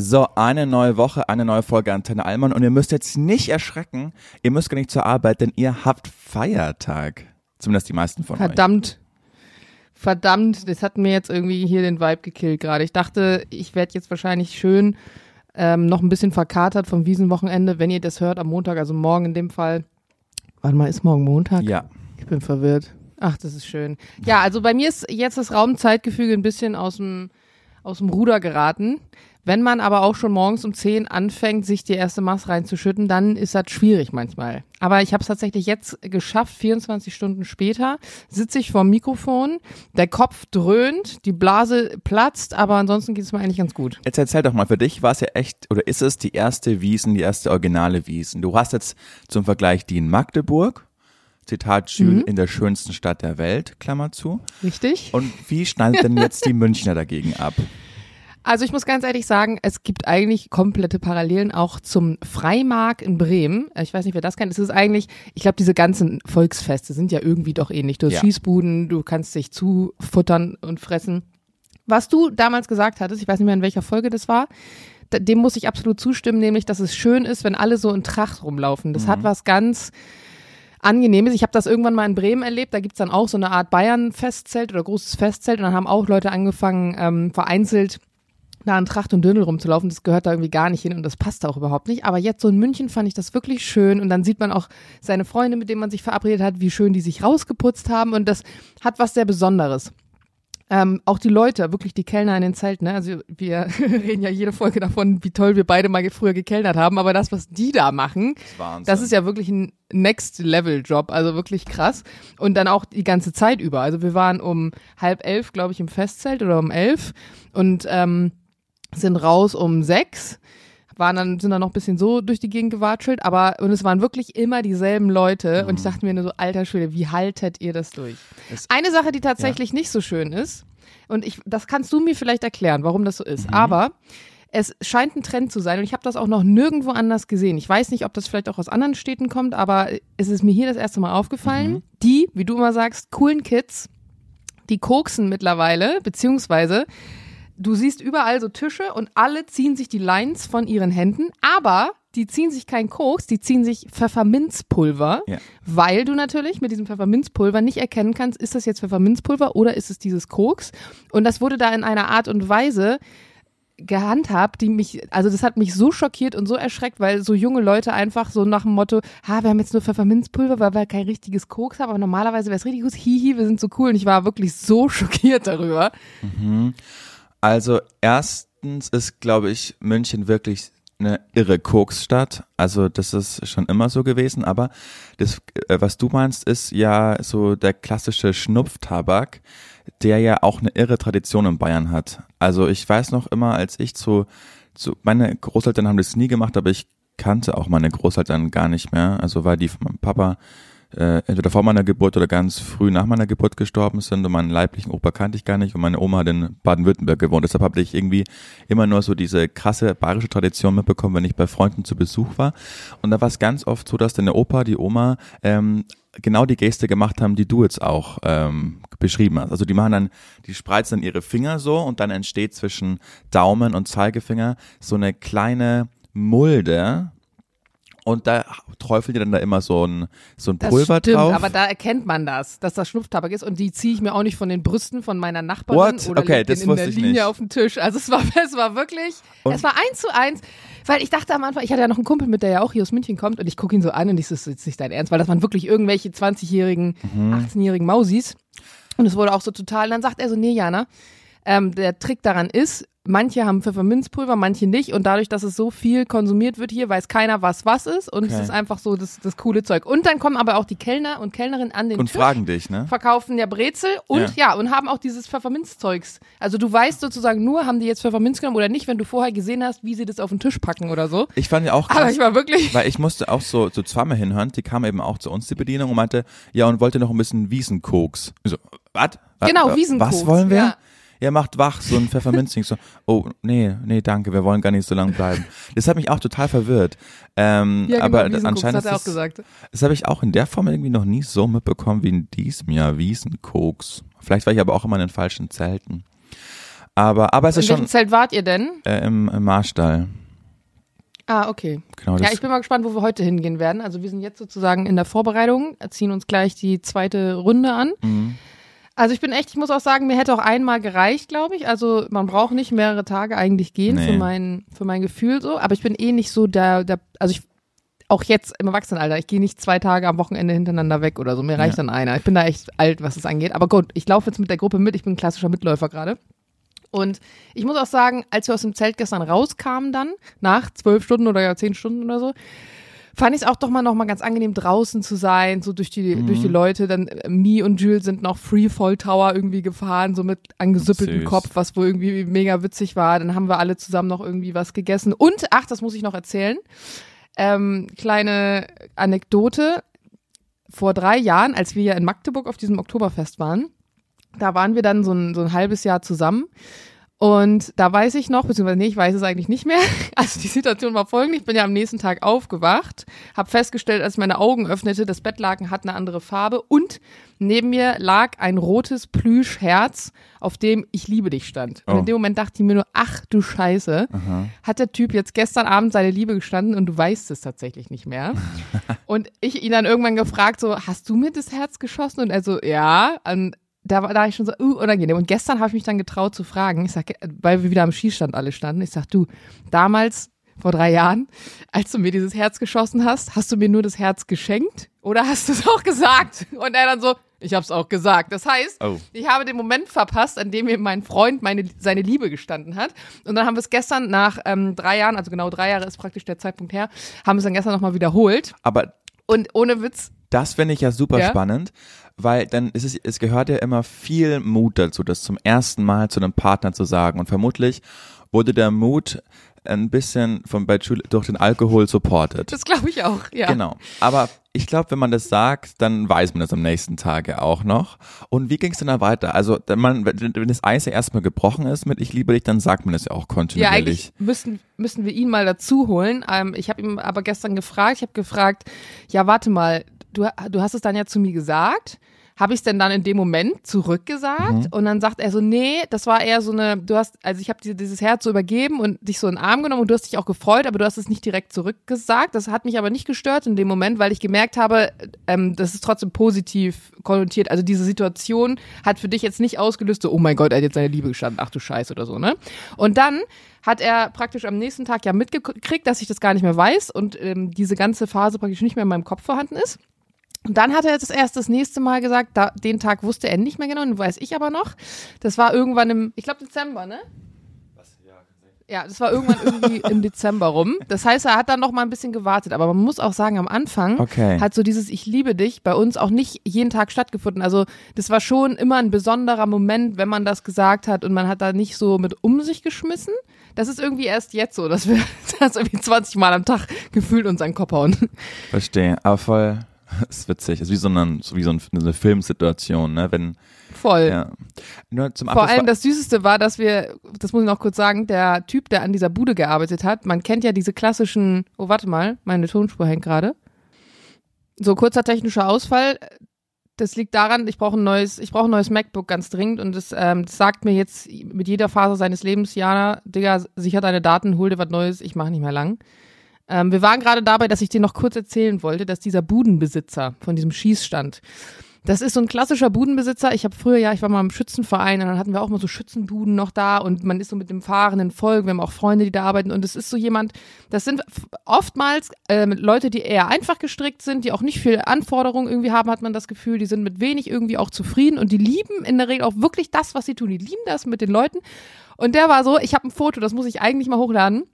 So, eine neue Woche, eine neue Folge Antenne Allmann und ihr müsst jetzt nicht erschrecken, ihr müsst gar nicht zur Arbeit, denn ihr habt Feiertag. Zumindest die meisten von Verdammt. Verdammt, das hat mir jetzt irgendwie hier den Vibe gekillt gerade. Ich dachte, ich werde jetzt wahrscheinlich schön ähm, noch ein bisschen verkatert vom Wiesenwochenende, wenn ihr das hört am Montag, also morgen in dem Fall. Warte mal, ist morgen Montag? euch. Ja. Ich bin verwirrt. Ach, das ist schön. Ja, also bei mir ist jetzt das Raumzeitgefüge ein bisschen aus dem, aus dem Ruder geraten. Wenn man aber auch schon morgens um 10 anfängt, sich die erste Maß reinzuschütten, dann ist das schwierig manchmal. Aber ich habe es tatsächlich jetzt geschafft, 24 Stunden später sitze ich vorm Mikrofon, der Kopf dröhnt, die Blase platzt, aber ansonsten geht es mir eigentlich ganz gut. Jetzt erzähl doch mal, für dich war es ja echt, oder ist es die erste Wiesen, die erste originale Wiesen? Du hast jetzt zum Vergleich die in Magdeburg, Zitat Jules, in der schönsten Stadt der Welt, Klammer zu. Richtig? Und wie schneidet denn jetzt die Münchner dagegen ab? Also ich muss ganz ehrlich sagen, es gibt eigentlich komplette Parallelen auch zum Freimark in Bremen. Äh, Ich weiß nicht, wer das kennt. Es ist eigentlich, ich glaube, diese ganzen Volksfeste sind ja irgendwie doch ähnlich. Du hast Ja. Schießbuden, du kannst dich zufuttern und fressen. Was du damals gesagt hattest, ich weiß nicht mehr, in welcher Folge das war, dem muss ich absolut zustimmen, nämlich, dass es schön ist, wenn alle so in Tracht rumlaufen. Das hat was ganz Angenehmes. Ich habe das irgendwann mal in Bremen erlebt. Da gibt's dann auch so eine Art Bayern-Festzelt oder großes Festzelt. Und dann haben auch Leute angefangen, ähm, vereinzelt da in Tracht und Dödel rumzulaufen. Das gehört da irgendwie gar nicht hin und das passt auch überhaupt nicht. Aber jetzt so in München fand ich das wirklich schön. Und dann sieht man auch seine Freunde, mit denen man sich verabredet hat, wie schön die sich rausgeputzt haben. Und das hat was sehr Besonderes. Ähm, auch die Leute, wirklich die Kellner in den Zelten. Ne? Also wir reden ja jede Folge davon, wie toll wir beide mal früher gekellnert haben. Aber das, was die da machen, Wahnsinn. das ist ja wirklich ein Next-Level-Job, also wirklich krass. Und dann auch die ganze Zeit über. Also wir waren um halb elf, glaube ich, im Festzelt oder um elf und ähm, sind raus um sechs. Waren dann, sind dann noch ein bisschen so durch die Gegend gewatschelt, aber und es waren wirklich immer dieselben Leute und ich dachte mir nur so, alter Schwede, wie haltet ihr das durch? Es- Eine Sache, die tatsächlich nicht so schön ist, und ich, das kannst du mir vielleicht erklären, warum das so ist, aber es scheint ein Trend zu sein und ich habe das auch noch nirgendwo anders gesehen. Ich weiß nicht, ob das vielleicht auch aus anderen Städten kommt, aber es ist mir hier das erste Mal aufgefallen. Die, wie du immer sagst, coolen Kids, die koksen mittlerweile, beziehungsweise du siehst überall so Tische und alle ziehen sich die Lines von ihren Händen, aber die ziehen sich kein Koks, die ziehen sich Pfefferminzpulver, Ja. weil du natürlich mit diesem Pfefferminzpulver nicht erkennen kannst, ist das jetzt Pfefferminzpulver oder ist es dieses Koks? Und das wurde da in einer Art und Weise gehandhabt, die mich, also das hat mich so schockiert und so erschreckt, weil so junge Leute einfach so nach dem Motto, ha, wir haben jetzt nur Pfefferminzpulver, weil wir kein richtiges Koks haben, aber normalerweise wäre es richtig gut, hihi, wir sind so cool und ich war wirklich so schockiert darüber. Also erstens ist, glaube ich, München wirklich eine irre Koksstadt. Also das ist schon immer so gewesen. Aber das, äh, was du meinst, ist ja so der klassische Schnupftabak, der ja auch eine irre Tradition in Bayern hat. Also ich weiß noch immer, als ich zu, zu meine Großeltern haben das nie gemacht, aber ich kannte auch meine Großeltern gar nicht mehr. Also weil die von meinem Papa äh, entweder vor meiner Geburt oder ganz früh nach meiner Geburt gestorben sind und meinen leiblichen Opa kannte ich gar nicht und meine Oma hat in Baden-Württemberg gewohnt. Deshalb habe ich irgendwie immer nur so diese krasse bayerische Tradition mitbekommen, wenn ich bei Freunden zu Besuch war. Und da war es ganz oft so, dass der Opa, die Oma ähm, genau die Geste gemacht haben, die du jetzt auch ähm, beschrieben hast. Also die machen dann, die spreizen dann ihre Finger so und dann entsteht zwischen Daumen und Zeigefinger so eine kleine Mulde, und da träufelt ihr dann da immer so ein, so ein Das Pulver stimmt, drauf. aber da erkennt man das, dass das Schnupftabak ist und die ziehe ich mir auch nicht von den Brüsten von meiner Nachbarin What? oder Okay, das in der Linie nicht. auf dem Tisch. Also es war, es war wirklich, Und- es war eins zu eins, weil ich dachte am Anfang, ich hatte ja noch einen Kumpel mit, der ja auch hier aus München kommt und ich gucke ihn so an und ich so, das ist jetzt nicht dein Ernst, weil das waren wirklich irgendwelche 20-jährigen, Mhm. 18-jährigen Mausis und es wurde auch so total, und dann sagt er so, nee Jana, ähm, der Trick daran ist, manche haben Pfefferminzpulver, manche nicht und dadurch, dass es so viel konsumiert wird hier, weiß keiner, was was ist und es Okay. ist einfach so das, das coole Zeug. Und dann kommen aber auch die Kellner und Kellnerinnen an den und Tisch fragen dich, ne? verkaufen ja Brezel und ja. und haben auch dieses Pfefferminzzeugs. Also du weißt sozusagen nur, haben die jetzt Pfefferminz genommen oder nicht, wenn du vorher gesehen hast, wie sie das auf den Tisch packen oder so. Ich fand ja auch Aber krass, ich war wirklich. weil ich musste auch so, so zweimal hinhören, die kam eben auch zu uns, die Bedienung, und meinte, ja, und wollte noch ein bisschen Wiesenkoks. Ich so, was? Genau, Wiesenkoks, Was wollen wir? ja. Ja. macht wach, so ein Pfefferminzding. So, oh, nee, nee, danke, wir wollen gar nicht so lange bleiben. Das hat mich auch total verwirrt. Ähm, Ja, genau, aber anscheinend hat er auch das, gesagt. das habe ich auch in der Form irgendwie noch nie so mitbekommen wie in diesem Jahr Wiesenkoks. Vielleicht war ich aber auch immer in den falschen Zelten. Aber, aber es In ist welchem schon Zelt wart ihr denn? äh, im, im Marstall. Ah, okay. Genau, Ja, ich bin mal gespannt, wo wir heute hingehen werden. Also wir sind jetzt sozusagen in der Vorbereitung, ziehen uns gleich die zweite Runde an. Mhm. Also ich bin echt, ich muss auch sagen, mir hätte auch einmal gereicht, glaube ich. Also man braucht nicht mehrere Tage eigentlich gehen Nee. für mein für mein Gefühl so. Aber ich bin eh nicht so der, der also ich auch jetzt im Erwachsenenalter, ich gehe nicht zwei Tage am Wochenende hintereinander weg oder so. Mir reicht Ja. dann einer. Ich bin da echt alt, was es angeht. Aber gut, ich laufe jetzt mit der Gruppe mit. Ich bin ein klassischer Mitläufer gerade. Und ich muss auch sagen, als wir aus dem Zelt gestern rauskamen dann, nach zwölf Stunden oder ja zehn Stunden oder so, fand ich es auch doch mal noch mal ganz angenehm draußen zu sein, so durch die durch die Leute. Dann äh, Mi und Jules sind noch Freefall Tower irgendwie gefahren, so mit angesuppeltem Süß. Kopf, was wohl irgendwie mega witzig war. Dann haben wir alle zusammen noch irgendwie was gegessen. Und ach, das muss ich noch erzählen. Ähm, kleine Anekdote. Vor drei Jahren, als wir ja in Magdeburg auf diesem Oktoberfest waren, da waren wir dann so ein, so ein halbes Jahr zusammen. Und da weiß ich noch, beziehungsweise nee, ich weiß es eigentlich nicht mehr. Also die Situation war folgende, ich bin ja am nächsten Tag aufgewacht, habe festgestellt, als ich meine Augen öffnete, das Bettlaken hat eine andere Farbe und neben mir lag ein rotes Plüschherz, auf dem ich liebe dich stand. Und Oh. in dem Moment dachte ich mir nur, ach du Scheiße, hat der Typ jetzt gestern Abend seine Liebe gestanden und du weißt es tatsächlich nicht mehr. und ich ihn dann irgendwann gefragt, so, hast du mir das Herz geschossen? Und er so, ja. Und da war da ich schon so uh, unangenehm. Und gestern habe ich mich dann getraut zu fragen. Ich sag, äh, weil wir wieder am Schießstand alle standen. Ich sag, du, damals vor drei Jahren, als du mir dieses Herz geschossen hast, hast du mir nur das Herz geschenkt oder hast du es auch gesagt? Und er dann so, ich habe es auch gesagt. Das heißt, Oh. ich habe den Moment verpasst, an dem mir mein Freund meine, seine Liebe gestanden hat. Und dann haben wir es gestern nach ähm, drei Jahren, also genau drei Jahre ist praktisch der Zeitpunkt her, haben wir es dann gestern nochmal wiederholt. aber Und ohne Witz, das finde ich ja super Ja. spannend, weil dann ist es, es gehört ja immer viel Mut dazu, das zum ersten Mal zu einem Partner zu sagen. Und vermutlich wurde der Mut ein bisschen von bei Julie durch den Alkohol supported. das glaube ich auch. Ja. Genau. Aber ich glaube, wenn man das sagt, dann weiß man das am nächsten Tag ja auch noch. Und wie ging es denn da weiter? Also, wenn, man, wenn das Eis ja erstmal gebrochen ist mit Ich liebe dich, dann sagt man das ja auch Ja, kontinuierlich. eigentlich müssen, müssen wir ihn mal dazu holen. Ähm, ich habe ihm aber gestern gefragt, ich habe gefragt, ja, warte mal, du, du hast es dann ja zu mir gesagt. Habe ich es denn dann in dem Moment zurückgesagt? Mhm. Und dann sagt er so, nee, das war eher so eine, du hast, also ich habe dir dieses Herz so übergeben und dich so in den Arm genommen und du hast dich auch gefreut, aber du hast es nicht direkt zurückgesagt. Das hat mich aber nicht gestört in dem Moment, weil ich gemerkt habe, ähm, das ist trotzdem positiv konnotiert. Also diese Situation hat für dich jetzt nicht ausgelöst, so, oh mein Gott, er hat jetzt seine Liebe gestanden, ach du Scheiß oder so, ne? Und dann hat er praktisch am nächsten Tag ja mitgekriegt, dass ich das gar nicht mehr weiß und ähm, diese ganze Phase praktisch nicht mehr in meinem Kopf vorhanden ist. Und dann hat er jetzt erst das nächste Mal gesagt, da, den Tag wusste er nicht mehr genau, den weiß ich aber noch. Das war irgendwann im, ich glaube Dezember, ne? Ja, das war irgendwann irgendwie im Dezember rum. Das heißt, er hat dann noch mal ein bisschen gewartet. Aber man muss auch sagen, am Anfang Okay. hat so dieses Ich liebe dich bei uns auch nicht jeden Tag stattgefunden. Also das war schon immer ein besonderer Moment, wenn man das gesagt hat und man hat da nicht so mit um sich geschmissen. Das ist irgendwie erst jetzt so, dass wir das irgendwie 20 Mal am Tag gefühlt uns an den Kopf hauen. Verstehe. Aber voll, ist witzig. Ist wie so eine, so wie so eine Filmsituation, ne? Wenn, Voll. ja. Nur zum Vor allem das Süßeste war, dass wir, das muss ich noch kurz sagen, der Typ, der an dieser Bude gearbeitet hat, man kennt ja diese klassischen, oh warte mal, meine Tonspur hängt gerade. So kurzer technischer Ausfall. Das liegt daran, ich brauche ein neues, ich brauche ein neues MacBook ganz dringend und das, ähm, das sagt mir jetzt mit jeder Phase seines Lebens, Jana, Digga, sicher deine Daten, hol dir was Neues, ich mache nicht mehr lang. Ähm, wir waren gerade dabei, dass ich dir noch kurz erzählen wollte, dass dieser Budenbesitzer von diesem Schießstand, das ist so ein klassischer Budenbesitzer. Ich habe früher ja, ich war mal im Schützenverein und dann hatten wir auch mal so Schützenbuden noch da und man ist so mit dem fahrenden Volk. Wir haben auch Freunde, die da arbeiten und es ist so jemand, das sind oftmals ähm, Leute, die eher einfach gestrickt sind, die auch nicht viel Anforderungen irgendwie haben, hat man das Gefühl. Die sind mit wenig irgendwie auch zufrieden und die lieben in der Regel auch wirklich das, was sie tun. Die lieben das mit den Leuten. Und der war so, ich habe ein Foto, das muss ich eigentlich mal hochladen.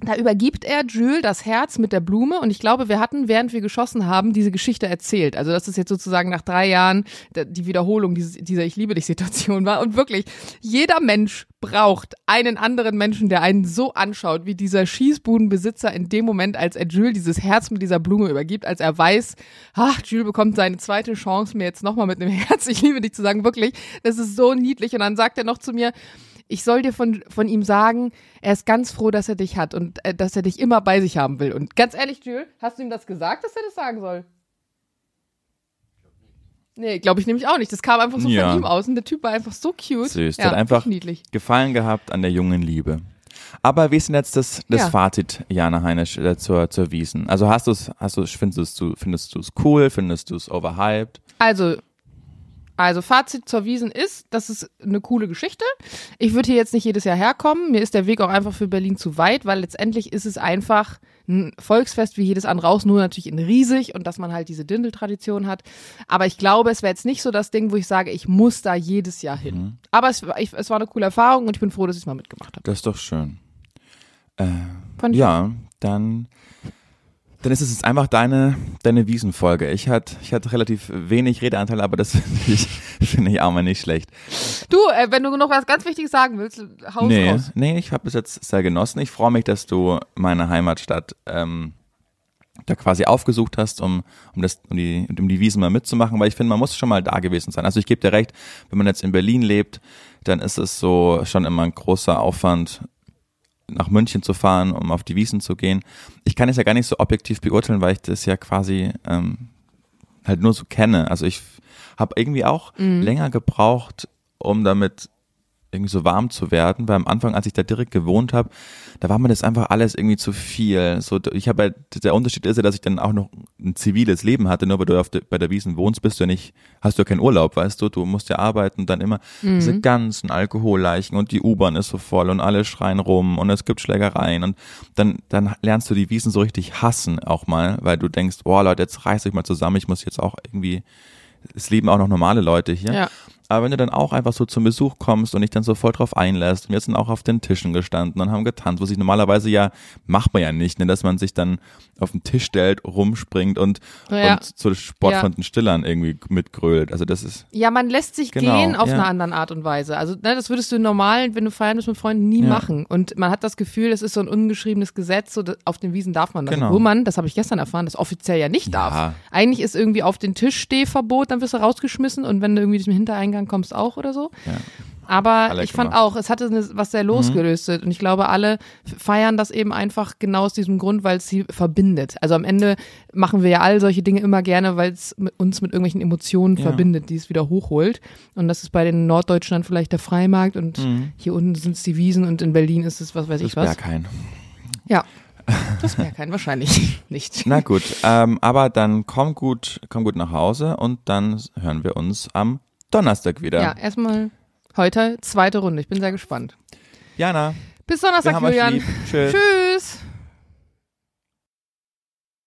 Da übergibt er Jules das Herz mit der Blume und ich glaube, wir hatten, während wir geschossen haben, diese Geschichte erzählt. Also das ist jetzt sozusagen nach drei Jahren die Wiederholung dieser Ich liebe dich Situation war. Und wirklich, jeder Mensch braucht einen anderen Menschen, der einen so anschaut, wie dieser Schießbudenbesitzer in dem Moment, als er Jules dieses Herz mit dieser Blume übergibt, als er weiß, ach, Jules bekommt seine zweite Chance, mir jetzt nochmal mit einem Herz, ich liebe dich zu sagen, wirklich, das ist so niedlich. Und dann sagt er noch zu mir, ich soll dir von, von ihm sagen, er ist ganz froh, dass er dich hat und äh, dass er dich immer bei sich haben will. Und ganz ehrlich, Jules, hast du ihm das gesagt, dass er das sagen soll? Nee, glaube ich nämlich auch nicht. Das kam einfach so Ja. von ihm aus und der Typ war einfach so cute. Süß. Ja, hat einfach niedlich. Gefallen gehabt an der jungen Liebe. Aber wie ist denn jetzt das, das Ja. Fazit, Jana Heinisch, äh, zur, zur Wiesen? Also hast du es, hast du, findest du findest du es cool, findest du es overhyped? Also, also Fazit zur Wiesen ist, das ist eine coole Geschichte. Ich würde hier jetzt nicht jedes Jahr herkommen. Mir ist der Weg auch einfach für Berlin zu weit, weil letztendlich ist es einfach ein Volksfest wie jedes andere raus, nur natürlich in riesig und dass man halt diese Dindeltradition hat. Aber ich glaube, es wäre jetzt nicht so das Ding, wo ich sage, ich muss da jedes Jahr hin. Mhm. Aber es, war- ich, es war eine coole Erfahrung und ich bin froh, dass ich es mal mitgemacht habe. Das ist doch schön. Äh, ja, dann, dann ist es jetzt einfach deine, deine Wiesenfolge. Ich hatte, ich hatte relativ wenig Redeanteil, aber das finde ich, finde ich auch mal nicht schlecht. Du, äh, wenn du noch was ganz Wichtiges sagen willst, haus nee, raus. nee, ich habe es jetzt sehr genossen. Ich freue mich, dass du meine Heimatstadt ähm, da quasi aufgesucht hast, um, um, das, um, die, um die Wiesen mal mitzumachen, weil ich finde, man muss schon mal da gewesen sein. Also ich gebe dir recht, wenn man jetzt in Berlin lebt, dann ist es so schon immer ein großer Aufwand, nach München zu fahren, um auf die Wiesen zu gehen. Ich kann es ja gar nicht so objektiv beurteilen, weil ich das ja quasi ähm, halt nur so kenne. Also ich habe irgendwie auch länger gebraucht, um damit irgendwie so warm zu werden, weil am Anfang, als ich da direkt gewohnt habe, da war mir das einfach alles irgendwie zu viel. So, ich habe halt, der Unterschied ist ja, dass ich dann auch noch ein ziviles Leben hatte, nur weil du auf de, bei der Wiesen wohnst, bist du ja nicht, hast du ja keinen Urlaub, weißt du, du musst ja arbeiten und dann immer diese ganzen Alkoholleichen und die U-Bahn ist so voll und alle schreien rum und es gibt Schlägereien und dann, dann lernst du die Wiesen so richtig hassen auch mal, weil du denkst, oh Leute, jetzt reiß euch mal zusammen, ich muss jetzt auch irgendwie, es leben auch noch normale Leute hier. Ja. Aber wenn du dann auch einfach so zum Besuch kommst und dich dann so voll drauf einlässt, und wir sind auch auf den Tischen gestanden und haben getanzt, was ich normalerweise ja, macht man ja nicht, ne, dass man sich dann auf den Tisch stellt, rumspringt und, Ja. und zu Sport Ja. von den Stillern irgendwie mitgrölt. Also das ist, Ja, man lässt sich Genau, gehen auf ja. eine andere Art und Weise. Also, ne, das würdest du normal, wenn du feiern bist mit Freunden, nie Ja. machen. Und man hat das Gefühl, es ist so ein ungeschriebenes Gesetz, so auf den Wiesen darf man das. Genau. Wo man, das habe ich gestern erfahren, das offiziell ja nicht darf. Eigentlich ist irgendwie auf den Tisch Stehverbot, dann wirst du rausgeschmissen und wenn du irgendwie zum Hintereingang kommst, auch oder so. Ja. Aber Alle ich fand gemacht. auch, es hatte eine, was sehr losgelöstes und ich glaube, alle feiern das eben einfach genau aus diesem Grund, weil es sie verbindet. Also am Ende machen wir ja all solche Dinge immer gerne, weil es uns mit irgendwelchen Emotionen Ja. verbindet, die es wieder hochholt. Und das ist bei den Norddeutschen dann vielleicht der Freimarkt und Mhm. hier unten sind es die Wiesen und in Berlin ist es was weiß das ich was. Berghain. Ja. Das wäre kein wahrscheinlich nicht. Na gut, ähm, aber dann komm gut, komm gut nach Hause und dann hören wir uns am Donnerstag wieder. Ja, erstmal heute zweite Runde. Ich bin sehr gespannt. Jana, Bis Donnerstag, Julian. Tschüss. Tschüss.